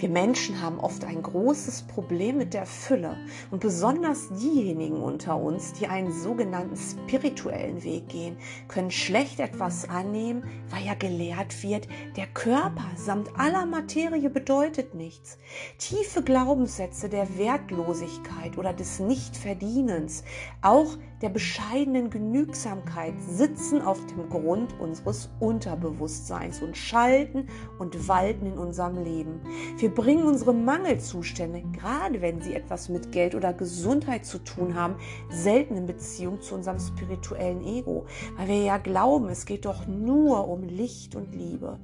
Wir Menschen haben oft ein großes Problem mit der Fülle und besonders diejenigen unter uns, die einen sogenannten spirituellen Weg gehen, können schlecht etwas annehmen, weil ja gelehrt wird, der Körper samt aller Materie bedeutet nichts. Tiefe Glaubenssätze der Wertlosigkeit oder des Nichtverdienens, auch der bescheidenen Genügsamkeit sitzen auf dem Grund unseres Unterbewusstseins und schalten und walten in unserem Leben. Wir bringen unsere Mangelzustände, gerade wenn sie etwas mit Geld oder Gesundheit zu tun haben, selten in Beziehung zu unserem spirituellen Ego, weil wir ja glauben, es geht doch nur um Licht und Liebe.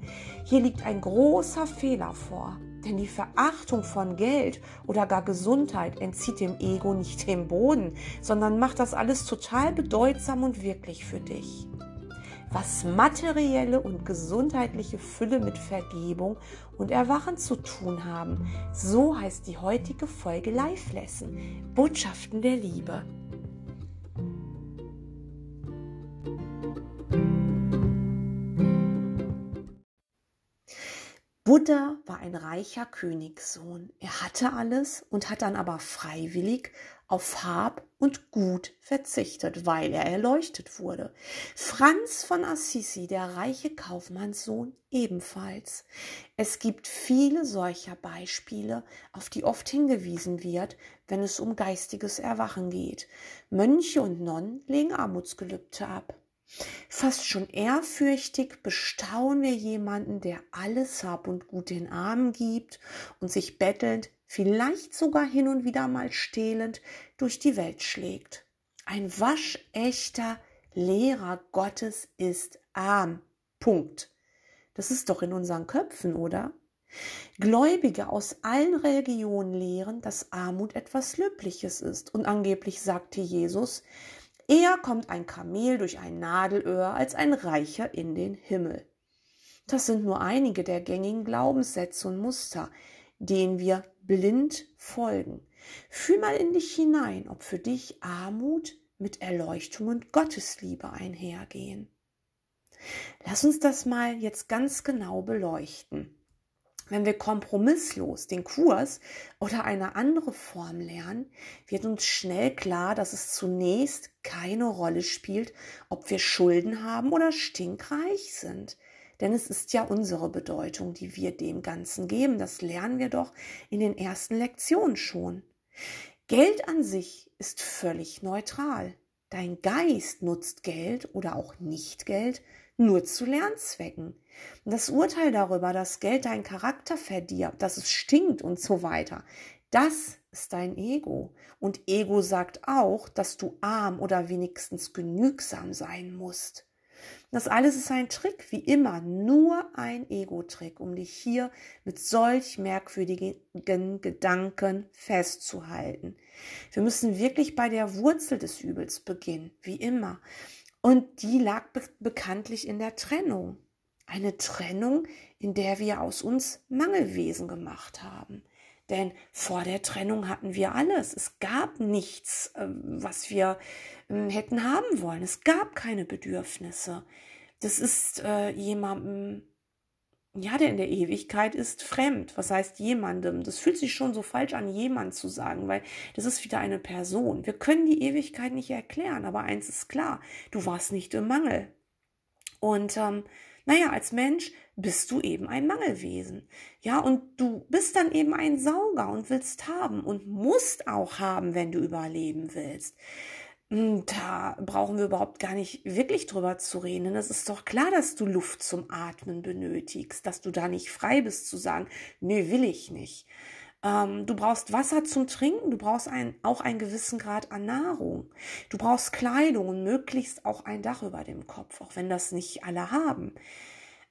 Hier liegt ein großer Fehler vor. Denn die Verachtung von Geld oder gar Gesundheit entzieht dem Ego nicht den Boden, sondern macht das alles total bedeutsam und wirklich für dich. Was materielle und gesundheitliche Fülle mit Vergebung und Erwachen zu tun haben, so heißt die heutige Folge Live Lesson, Botschaften der Liebe. Buddha war ein reicher Königssohn. Er hatte alles und hat dann aber freiwillig auf Hab und Gut verzichtet, weil er erleuchtet wurde. Franz von Assisi, der reiche Kaufmannssohn, ebenfalls. Es gibt viele solcher Beispiele, auf die oft hingewiesen wird, wenn es um geistiges Erwachen geht. Mönche und Nonnen legen Armutsgelübde ab. Fast schon ehrfürchtig bestaunen wir jemanden, der alles Hab und Gut den Armen gibt und sich bettelnd, vielleicht sogar hin und wieder mal stehlend, durch die Welt schlägt. Ein waschechter Lehrer Gottes ist arm. Punkt. Das ist doch in unseren Köpfen, oder? Gläubige aus allen Religionen lehren, dass Armut etwas Löbliches ist. Und angeblich sagte Jesus, Eher kommt ein Kamel durch ein Nadelöhr als ein Reicher in den Himmel. Das sind nur einige der gängigen Glaubenssätze und Muster, denen wir blind folgen. Fühl mal in dich hinein, ob für dich Armut mit Erleuchtung und Gottesliebe einhergehen. Lass uns das mal jetzt ganz genau beleuchten. Wenn wir kompromisslos den Kurs oder eine andere Form lernen, wird uns schnell klar, dass es zunächst keine Rolle spielt, ob wir Schulden haben oder stinkreich sind. Denn es ist ja unsere Bedeutung, die wir dem Ganzen geben. Das lernen wir doch in den ersten Lektionen schon. Geld an sich ist völlig neutral. Dein Geist nutzt Geld oder auch nicht Geld nur zu Lernzwecken. Das Urteil darüber, dass Geld deinen Charakter verdirbt, dass es stinkt und so weiter, das ist dein Ego. Und Ego sagt auch, dass du arm oder wenigstens genügsam sein musst. Das alles ist ein Trick, wie immer, nur ein Ego-Trick, um dich hier mit solch merkwürdigen Gedanken festzuhalten. Wir müssen wirklich bei der Wurzel des Übels beginnen, wie immer. Und die lag be bekanntlich in der Trennung. Eine Trennung, in der wir aus uns Mangelwesen gemacht haben. Denn vor der Trennung hatten wir alles. Es gab nichts, ähm, was wir ähm, hätten haben wollen. Es gab keine Bedürfnisse. Das ist äh, jemandem ja, der in der Ewigkeit ist fremd. Was heißt jemandem? Das fühlt sich schon so falsch an, jemand zu sagen, weil das ist wieder eine Person. Wir können die Ewigkeit nicht erklären, aber eins ist klar, du warst nicht im Mangel. Und ähm, naja, als Mensch bist du eben ein Mangelwesen. Ja, und du bist dann eben ein Sauger und willst haben und musst auch haben, wenn du überleben willst. Hm, da brauchen wir überhaupt gar nicht wirklich drüber zu reden. Es ist doch klar, dass du Luft zum Atmen benötigst, dass du da nicht frei bist zu sagen, nö, will ich nicht. Ähm, du brauchst Wasser zum Trinken, du brauchst ein, auch einen gewissen Grad an Nahrung. Du brauchst Kleidung und möglichst auch ein Dach über dem Kopf, auch wenn das nicht alle haben.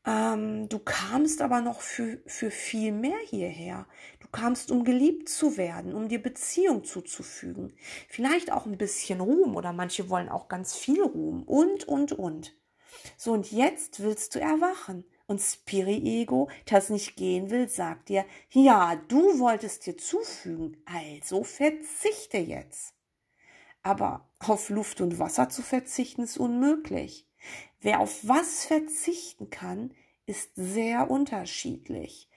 Ähm, du kamst aber noch für, für viel mehr hierher. Du kamst, um geliebt zu werden, um dir Beziehung zuzufügen. Vielleicht auch ein bisschen Ruhm oder manche wollen auch ganz viel Ruhm und, und, und. So, und jetzt willst du erwachen. Und Spiri-Ego, das nicht gehen will, sagt dir, ja, du wolltest dir zufügen, also verzichte jetzt. Aber auf Luft und Wasser zu verzichten ist unmöglich. Wer auf was verzichten kann, ist sehr unterschiedlich.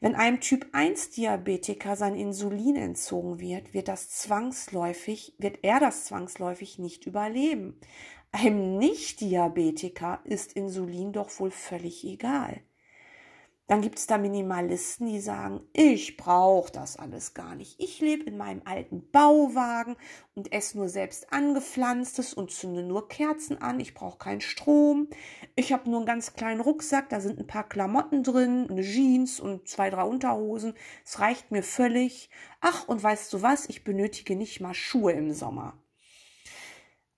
Wenn einem Typ 1 Diabetiker sein Insulin entzogen wird, wird das zwangsläufig, wird er das zwangsläufig nicht überleben. Einem Nicht-Diabetiker ist Insulin doch wohl völlig egal. Dann gibt es da Minimalisten, die sagen, ich brauche das alles gar nicht. Ich lebe in meinem alten Bauwagen und esse nur selbst angepflanztes und zünde nur Kerzen an. Ich brauche keinen Strom. Ich habe nur einen ganz kleinen Rucksack, da sind ein paar Klamotten drin, eine Jeans und zwei, drei Unterhosen. Es reicht mir völlig. Ach, und weißt du was? Ich benötige nicht mal Schuhe im Sommer.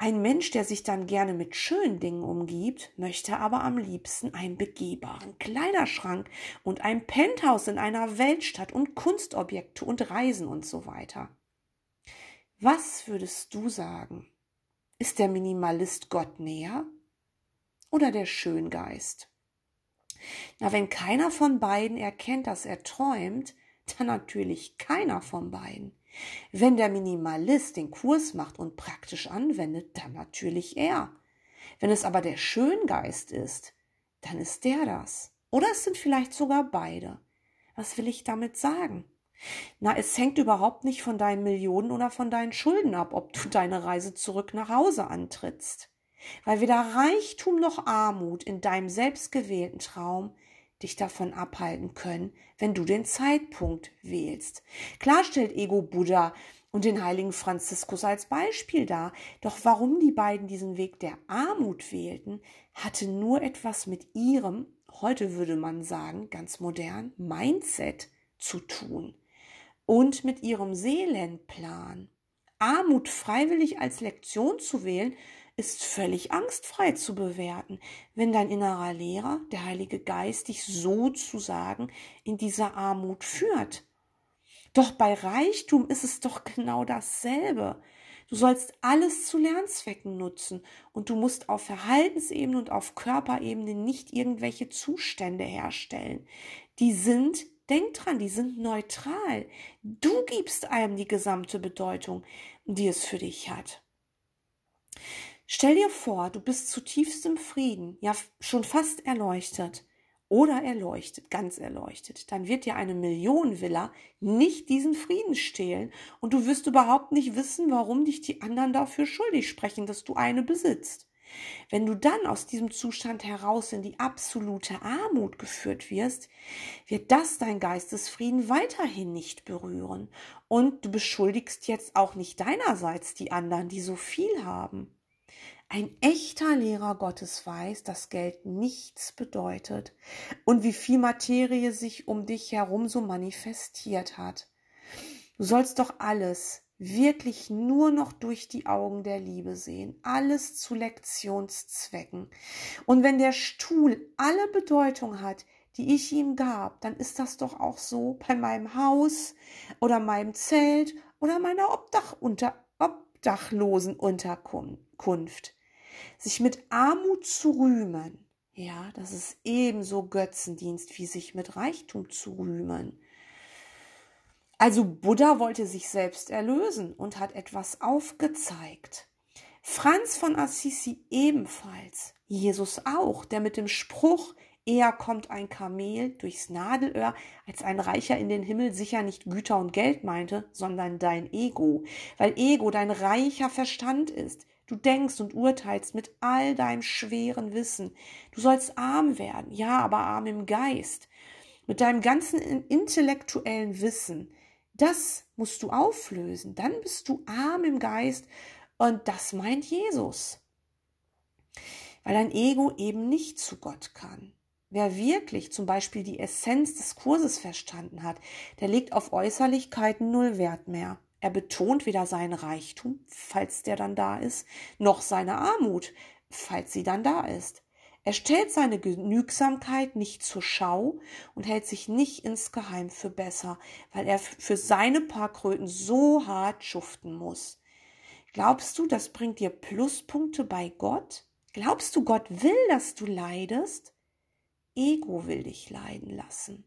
Ein Mensch, der sich dann gerne mit schönen Dingen umgibt, möchte aber am liebsten einen begehbaren Kleiderschrank und ein Penthouse in einer Weltstadt und Kunstobjekte und Reisen und so weiter. Was würdest du sagen? Ist der Minimalist Gott näher oder der Schöngeist? Na, wenn keiner von beiden erkennt, dass er träumt, dann natürlich keiner von beiden. Wenn der Minimalist den Kurs macht und praktisch anwendet, dann natürlich er. Wenn es aber der Schöngeist ist, dann ist der das. Oder es sind vielleicht sogar beide. Was will ich damit sagen? Na, es hängt überhaupt nicht von deinen Millionen oder von deinen Schulden ab, ob du deine Reise zurück nach Hause antrittst. Weil weder Reichtum noch Armut in deinem selbstgewählten Traum dich davon abhalten können, wenn du den Zeitpunkt wählst. Klar stellt Ego Buddha und den heiligen Franziskus als Beispiel dar, doch warum die beiden diesen Weg der Armut wählten, hatte nur etwas mit ihrem, heute würde man sagen, ganz modern, Mindset zu tun und mit ihrem Seelenplan. Armut freiwillig als Lektion zu wählen, ist völlig angstfrei zu bewerten, wenn dein innerer Lehrer, der Heilige Geist, dich sozusagen in dieser Armut führt. Doch bei Reichtum ist es doch genau dasselbe. Du sollst alles zu Lernzwecken nutzen und du musst auf Verhaltensebene und auf Körperebene nicht irgendwelche Zustände herstellen. Die sind, denk dran, die sind neutral. Du gibst einem die gesamte Bedeutung, die es für dich hat. Stell dir vor, du bist zutiefst im Frieden, ja schon fast erleuchtet oder erleuchtet, ganz erleuchtet, dann wird dir eine Millionenvilla nicht diesen Frieden stehlen und du wirst überhaupt nicht wissen, warum dich die anderen dafür schuldig sprechen, dass du eine besitzt. Wenn du dann aus diesem Zustand heraus in die absolute Armut geführt wirst, wird das dein Geistesfrieden weiterhin nicht berühren. Und du beschuldigst jetzt auch nicht deinerseits die anderen, die so viel haben. Ein echter Lehrer Gottes weiß, dass Geld nichts bedeutet und wie viel Materie sich um dich herum so manifestiert hat. Du sollst doch alles wirklich nur noch durch die Augen der Liebe sehen, alles zu Lektionszwecken. Und wenn der Stuhl alle Bedeutung hat, die ich ihm gab, dann ist das doch auch so bei meinem Haus oder meinem Zelt oder meiner Obdach unter, Obdachlosenunterkunft. Sich mit Armut zu rühmen, ja, das ist ebenso Götzendienst, wie sich mit Reichtum zu rühmen. Also Buddha wollte sich selbst erlösen und hat etwas aufgezeigt. Franz von Assisi ebenfalls, Jesus auch, der mit dem Spruch, eher kommt ein Kamel durchs Nadelöhr, als ein Reicher in den Himmel sicher nicht Güter und Geld meinte, sondern dein Ego, weil Ego dein reicher Verstand ist, Du denkst und urteilst mit all deinem schweren Wissen. Du sollst arm werden, ja, aber arm im Geist. Mit deinem ganzen intellektuellen Wissen. Das musst du auflösen. Dann bist du arm im Geist und das meint Jesus. Weil dein Ego eben nicht zu Gott kann. Wer wirklich zum Beispiel die Essenz des Kurses verstanden hat, der legt auf Äußerlichkeiten null Wert mehr. Er betont weder seinen Reichtum, falls der dann da ist, noch seine Armut, falls sie dann da ist. Er stellt seine Genügsamkeit nicht zur Schau und hält sich nicht insgeheim für besser, weil er für seine paar Kröten so hart schuften muss. Glaubst du, das bringt dir Pluspunkte bei Gott? Glaubst du, Gott will, dass du leidest? Ego will dich leiden lassen.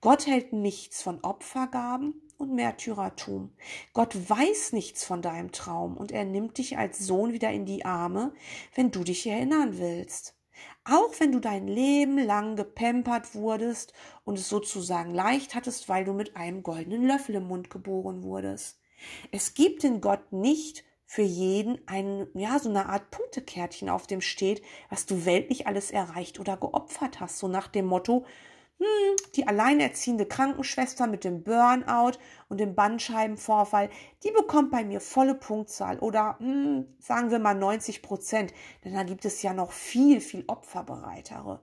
Gott hält nichts von Opfergaben und Märtyrertum. Gott weiß nichts von deinem Traum und er nimmt dich als Sohn wieder in die Arme, wenn du dich erinnern willst. Auch wenn du dein Leben lang gepempert wurdest und es sozusagen leicht hattest, weil du mit einem goldenen Löffel im Mund geboren wurdest. Es gibt in Gott nicht für jeden ein, ja, so eine Art Punktekärtchen, auf dem steht, was du weltlich alles erreicht oder geopfert hast. So nach dem Motto, hm, die alleinerziehende Krankenschwester mit dem Burnout und dem Bandscheibenvorfall, die bekommt bei mir volle Punktzahl oder hm, sagen wir mal 90 Prozent, denn da gibt es ja noch viel, viel opferbereitere.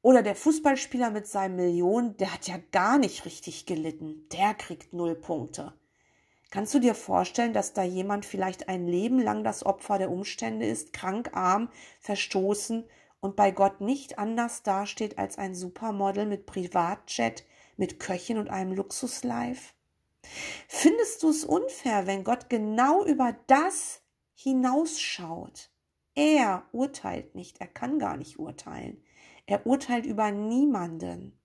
Oder der Fußballspieler mit seinen Millionen, der hat ja gar nicht richtig gelitten, der kriegt null Punkte. Kannst du dir vorstellen, dass da jemand vielleicht ein Leben lang das Opfer der Umstände ist, krank, arm, verstoßen und bei Gott nicht anders dasteht als ein Supermodel mit Privatjet, mit Köchin und einem Luxuslife? Findest du es unfair, wenn Gott genau über das hinausschaut? Er urteilt nicht, er kann gar nicht urteilen. Er urteilt über niemanden.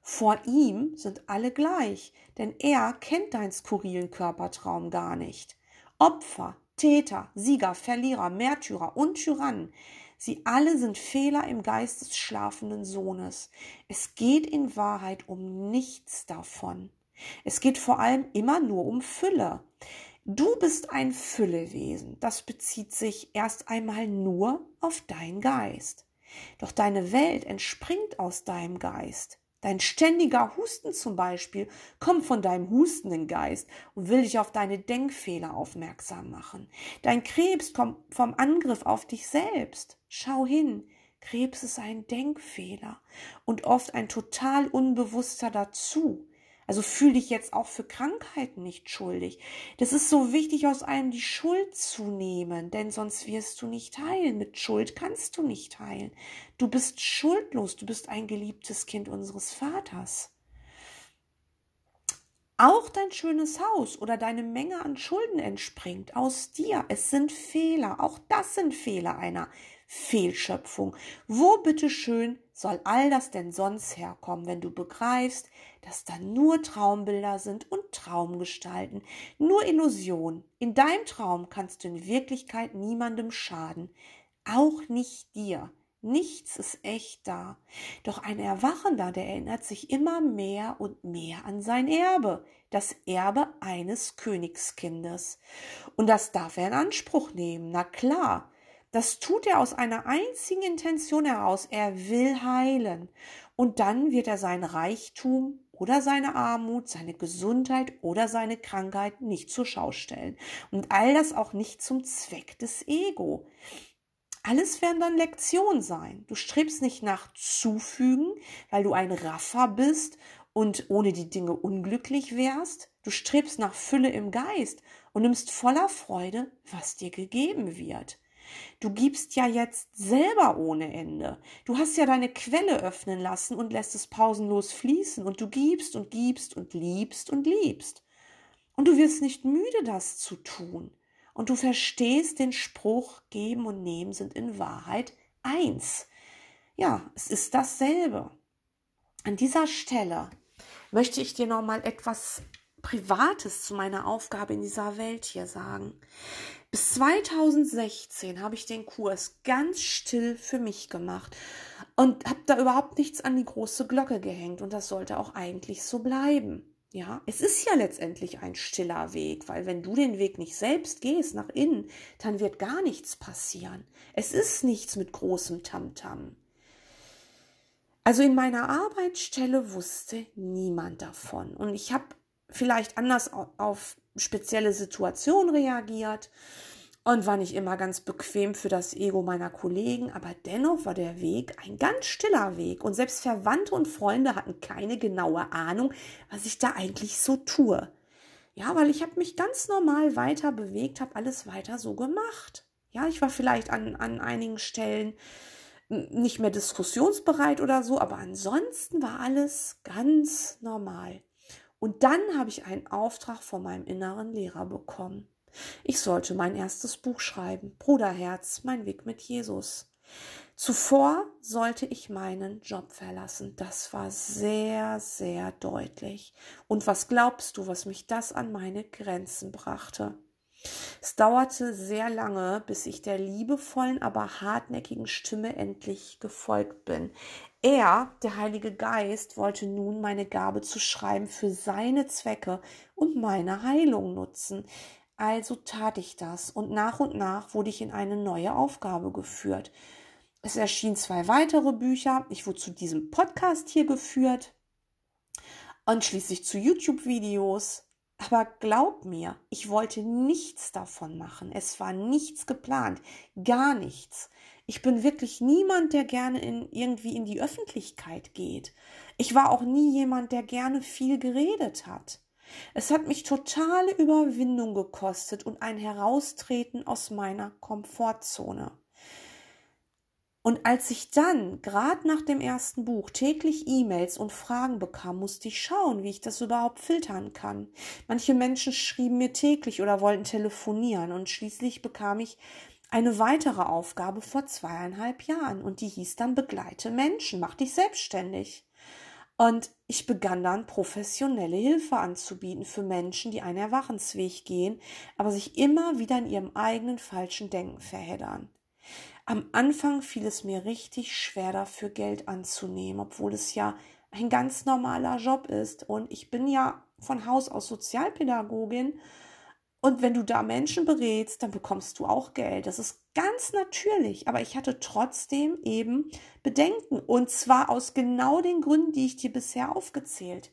Vor ihm sind alle gleich, denn er kennt deinen skurrilen Körpertraum gar nicht. Opfer, Täter, Sieger, Verlierer, Märtyrer und Tyrannen, Sie alle sind Fehler im Geist des schlafenden Sohnes. Es geht in Wahrheit um nichts davon. Es geht vor allem immer nur um Fülle. Du bist ein Füllewesen. Das bezieht sich erst einmal nur auf deinen Geist. Doch deine Welt entspringt aus deinem Geist. Dein ständiger Husten zum Beispiel kommt von deinem hustenden Geist und will dich auf deine Denkfehler aufmerksam machen. Dein Krebs kommt vom Angriff auf dich selbst. Schau hin. Krebs ist ein Denkfehler und oft ein total unbewusster dazu. Also fühl dich jetzt auch für Krankheiten nicht schuldig. Das ist so wichtig, aus einem die Schuld zu nehmen, denn sonst wirst du nicht heilen. Mit Schuld kannst du nicht heilen. Du bist schuldlos, du bist ein geliebtes Kind unseres Vaters. Auch dein schönes Haus oder deine Menge an Schulden entspringt aus dir. Es sind Fehler. Auch das sind Fehler einer Fehlschöpfung. Wo bitteschön soll all das denn sonst herkommen, wenn du begreifst, dass da nur Traumbilder sind und Traumgestalten, nur Illusion. In deinem Traum kannst du in Wirklichkeit niemandem schaden, auch nicht dir. Nichts ist echt da. Doch ein Erwachender, der erinnert sich immer mehr und mehr an sein Erbe, das Erbe eines Königskindes. Und das darf er in Anspruch nehmen, na klar. Das tut er aus einer einzigen Intention heraus. Er will heilen. Und dann wird er sein Reichtum oder seine Armut, seine Gesundheit oder seine Krankheit nicht zur Schau stellen. Und all das auch nicht zum Zweck des Ego. Alles werden dann Lektionen sein. Du strebst nicht nach Zufügen, weil du ein Raffer bist und ohne die Dinge unglücklich wärst. Du strebst nach Fülle im Geist und nimmst voller Freude, was dir gegeben wird. Du gibst ja jetzt selber ohne Ende. Du hast ja deine Quelle öffnen lassen und lässt es pausenlos fließen und du gibst und gibst und liebst und liebst. Und du wirst nicht müde, das zu tun. Und du verstehst den Spruch, geben und nehmen sind in Wahrheit eins. Ja, es ist dasselbe. An dieser Stelle möchte ich dir noch mal etwas Privates zu meiner Aufgabe in dieser Welt hier sagen. Bis 2016 habe ich den Kurs ganz still für mich gemacht und habe da überhaupt nichts an die große Glocke gehängt und das sollte auch eigentlich so bleiben. Ja, es ist ja letztendlich ein stiller Weg, weil wenn du den Weg nicht selbst gehst nach innen, dann wird gar nichts passieren. Es ist nichts mit großem Tamtam. -Tam. Also in meiner Arbeitsstelle wusste niemand davon und ich habe vielleicht anders auf spezielle Situationen reagiert und war nicht immer ganz bequem für das Ego meiner Kollegen, aber dennoch war der Weg ein ganz stiller Weg und selbst Verwandte und Freunde hatten keine genaue Ahnung, was ich da eigentlich so tue. Ja, weil ich habe mich ganz normal weiter bewegt, habe alles weiter so gemacht. Ja, ich war vielleicht an, an einigen Stellen nicht mehr diskussionsbereit oder so, aber ansonsten war alles ganz normal. Und dann habe ich einen Auftrag von meinem inneren Lehrer bekommen. Ich sollte mein erstes Buch schreiben, Bruderherz, mein Weg mit Jesus. Zuvor sollte ich meinen Job verlassen. Das war sehr, sehr deutlich. Und was glaubst du, was mich das an meine Grenzen brachte? Es dauerte sehr lange, bis ich der liebevollen, aber hartnäckigen Stimme endlich gefolgt bin. Er, der Heilige Geist, wollte nun meine Gabe zu schreiben für seine Zwecke und meine Heilung nutzen. Also tat ich das und nach und nach wurde ich in eine neue Aufgabe geführt. Es erschienen zwei weitere Bücher. Ich wurde zu diesem Podcast hier geführt und schließlich zu YouTube-Videos. Aber glaub mir, ich wollte nichts davon machen. Es war nichts geplant, gar nichts. Ich bin wirklich niemand, der gerne in, irgendwie in die Öffentlichkeit geht. Ich war auch nie jemand, der gerne viel geredet hat. Es hat mich totale Überwindung gekostet und ein Heraustreten aus meiner Komfortzone. Und als ich dann, gerade nach dem ersten Buch, täglich E-Mails und Fragen bekam, musste ich schauen, wie ich das überhaupt filtern kann. Manche Menschen schrieben mir täglich oder wollten telefonieren und schließlich bekam ich eine weitere Aufgabe vor zweieinhalb Jahren und die hieß dann Begleite Menschen, mach dich selbstständig. Und ich begann dann professionelle Hilfe anzubieten für Menschen, die einen Erwachensweg gehen, aber sich immer wieder in ihrem eigenen falschen Denken verheddern. Am Anfang fiel es mir richtig schwer dafür Geld anzunehmen, obwohl es ja ein ganz normaler Job ist. Und ich bin ja von Haus aus Sozialpädagogin. Und wenn du da Menschen berätst, dann bekommst du auch Geld. Das ist ganz natürlich. Aber ich hatte trotzdem eben Bedenken. Und zwar aus genau den Gründen, die ich dir bisher aufgezählt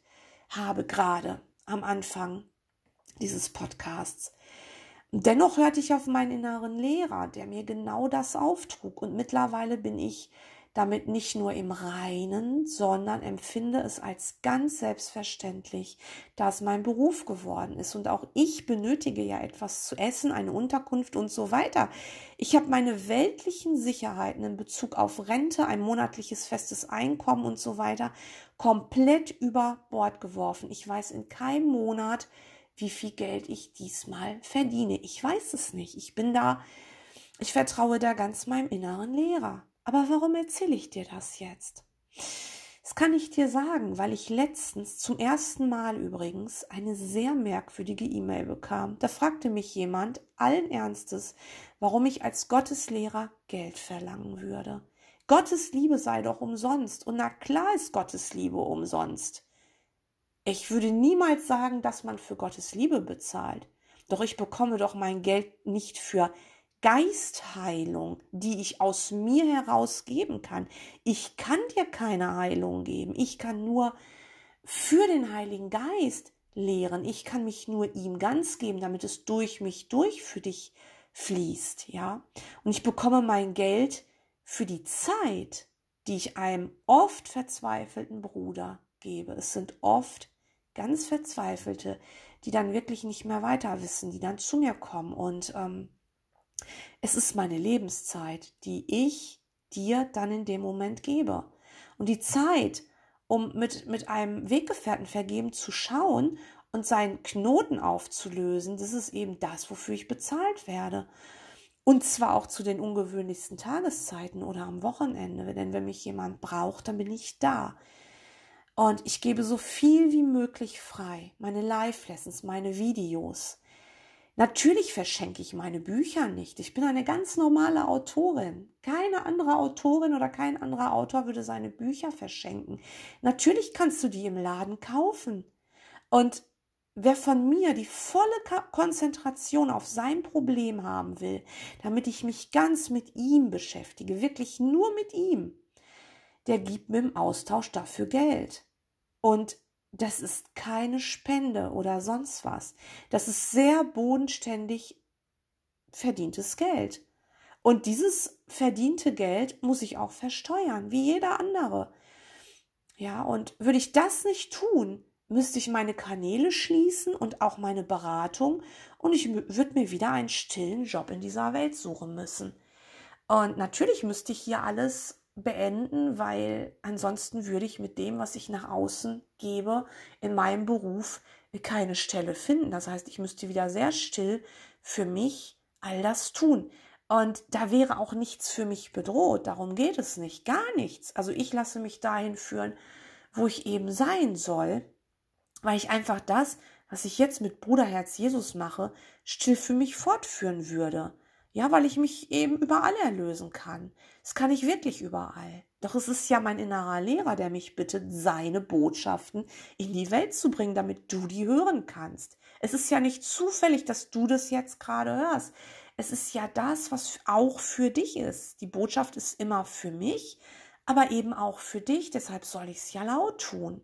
habe, gerade am Anfang dieses Podcasts. Dennoch hörte ich auf meinen inneren Lehrer, der mir genau das auftrug. Und mittlerweile bin ich damit nicht nur im Reinen, sondern empfinde es als ganz selbstverständlich, da es mein Beruf geworden ist. Und auch ich benötige ja etwas zu essen, eine Unterkunft und so weiter. Ich habe meine weltlichen Sicherheiten in Bezug auf Rente, ein monatliches festes Einkommen und so weiter komplett über Bord geworfen. Ich weiß in keinem Monat, wie viel Geld ich diesmal verdiene. Ich weiß es nicht. Ich bin da, ich vertraue da ganz meinem inneren Lehrer. Aber warum erzähle ich dir das jetzt? Das kann ich dir sagen, weil ich letztens zum ersten Mal übrigens eine sehr merkwürdige E-Mail bekam. Da fragte mich jemand allen Ernstes, warum ich als Gotteslehrer Geld verlangen würde. Gottes Liebe sei doch umsonst. Und na klar ist Gottes Liebe umsonst. Ich würde niemals sagen, dass man für Gottes Liebe bezahlt. Doch ich bekomme doch mein Geld nicht für Geistheilung, die ich aus mir heraus geben kann. Ich kann dir keine Heilung geben. Ich kann nur für den Heiligen Geist lehren. Ich kann mich nur ihm ganz geben, damit es durch mich durch für dich fließt, ja? Und ich bekomme mein Geld für die Zeit, die ich einem oft verzweifelten Bruder gebe. Es sind oft ganz Verzweifelte, die dann wirklich nicht mehr weiter wissen, die dann zu mir kommen. Und ähm, es ist meine Lebenszeit, die ich dir dann in dem Moment gebe. Und die Zeit, um mit, mit einem Weggefährten vergeben zu schauen und seinen Knoten aufzulösen, das ist eben das, wofür ich bezahlt werde. Und zwar auch zu den ungewöhnlichsten Tageszeiten oder am Wochenende. Denn wenn mich jemand braucht, dann bin ich da. Und ich gebe so viel wie möglich frei. Meine Live-Lessons, meine Videos. Natürlich verschenke ich meine Bücher nicht. Ich bin eine ganz normale Autorin. Keine andere Autorin oder kein anderer Autor würde seine Bücher verschenken. Natürlich kannst du die im Laden kaufen. Und wer von mir die volle Konzentration auf sein Problem haben will, damit ich mich ganz mit ihm beschäftige, wirklich nur mit ihm, der gibt mir im Austausch dafür Geld. Und das ist keine Spende oder sonst was. Das ist sehr bodenständig verdientes Geld. Und dieses verdiente Geld muss ich auch versteuern, wie jeder andere. Ja, und würde ich das nicht tun, müsste ich meine Kanäle schließen und auch meine Beratung und ich würde mir wieder einen stillen Job in dieser Welt suchen müssen. Und natürlich müsste ich hier alles beenden, weil ansonsten würde ich mit dem, was ich nach außen gebe, in meinem Beruf keine Stelle finden. Das heißt, ich müsste wieder sehr still für mich all das tun. Und da wäre auch nichts für mich bedroht. Darum geht es nicht. Gar nichts. Also ich lasse mich dahin führen, wo ich eben sein soll, weil ich einfach das, was ich jetzt mit Bruderherz Jesus mache, still für mich fortführen würde. Ja, weil ich mich eben überall erlösen kann. Das kann ich wirklich überall. Doch es ist ja mein innerer Lehrer, der mich bittet, seine Botschaften in die Welt zu bringen, damit du die hören kannst. Es ist ja nicht zufällig, dass du das jetzt gerade hörst. Es ist ja das, was auch für dich ist. Die Botschaft ist immer für mich, aber eben auch für dich. Deshalb soll ich es ja laut tun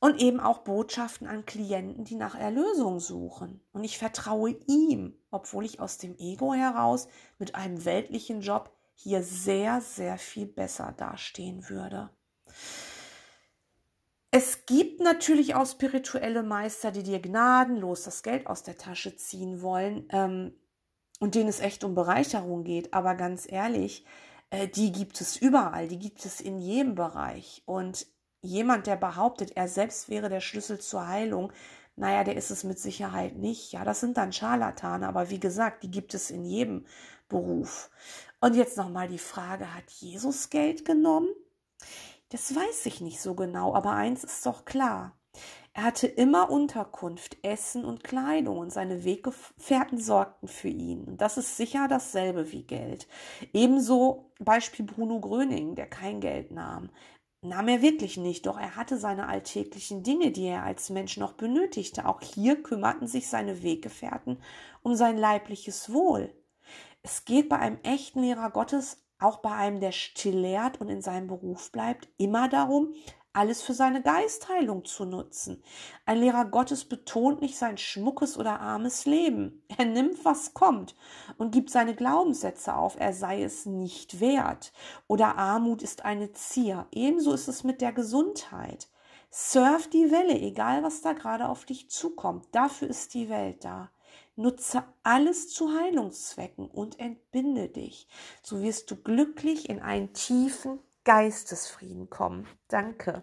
und eben auch Botschaften an Klienten, die nach Erlösung suchen. Und ich vertraue ihm, obwohl ich aus dem Ego heraus mit einem weltlichen Job hier sehr, sehr viel besser dastehen würde. Es gibt natürlich auch spirituelle Meister, die dir gnadenlos das Geld aus der Tasche ziehen wollen ähm, und denen es echt um Bereicherung geht. Aber ganz ehrlich, äh, die gibt es überall, die gibt es in jedem Bereich. Und jemand, der behauptet, er selbst wäre der Schlüssel zur Heilung, naja, der ist es mit Sicherheit nicht. Ja, das sind dann Scharlatane, aber wie gesagt, die gibt es in jedem Beruf. Und jetzt nochmal die Frage, hat Jesus Geld genommen? Das weiß ich nicht so genau, aber eins ist doch klar. Er hatte immer Unterkunft, Essen und Kleidung und seine Weggefährten sorgten für ihn. Und das ist sicher dasselbe wie Geld. Ebenso Beispiel Bruno Gröning, der kein Geld nahm nahm er wirklich nicht, doch er hatte seine alltäglichen Dinge, die er als Mensch noch benötigte. Auch hier kümmerten sich seine Weggefährten um sein leibliches Wohl. Es geht bei einem echten Lehrer Gottes, auch bei einem, der still lehrt und in seinem Beruf bleibt, immer darum, alles für seine Geistheilung zu nutzen. Ein Lehrer Gottes betont nicht sein schmuckes oder armes Leben. Er nimmt, was kommt und gibt seine Glaubenssätze auf, er sei es nicht wert. Oder Armut ist eine Zier. Ebenso ist es mit der Gesundheit. Surf die Welle, egal was da gerade auf dich zukommt. Dafür ist die Welt da. Nutze alles zu Heilungszwecken und entbinde dich. So wirst du glücklich in einen tiefen Geistesfrieden kommen. Danke.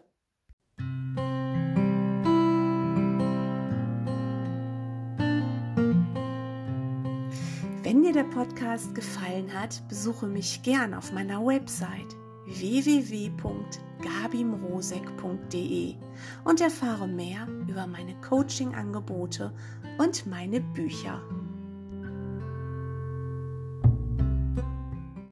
Wenn dir der Podcast gefallen hat, besuche mich gern auf meiner Website www.gabimrosek.de und erfahre mehr über meine Coaching-Angebote und meine Bücher.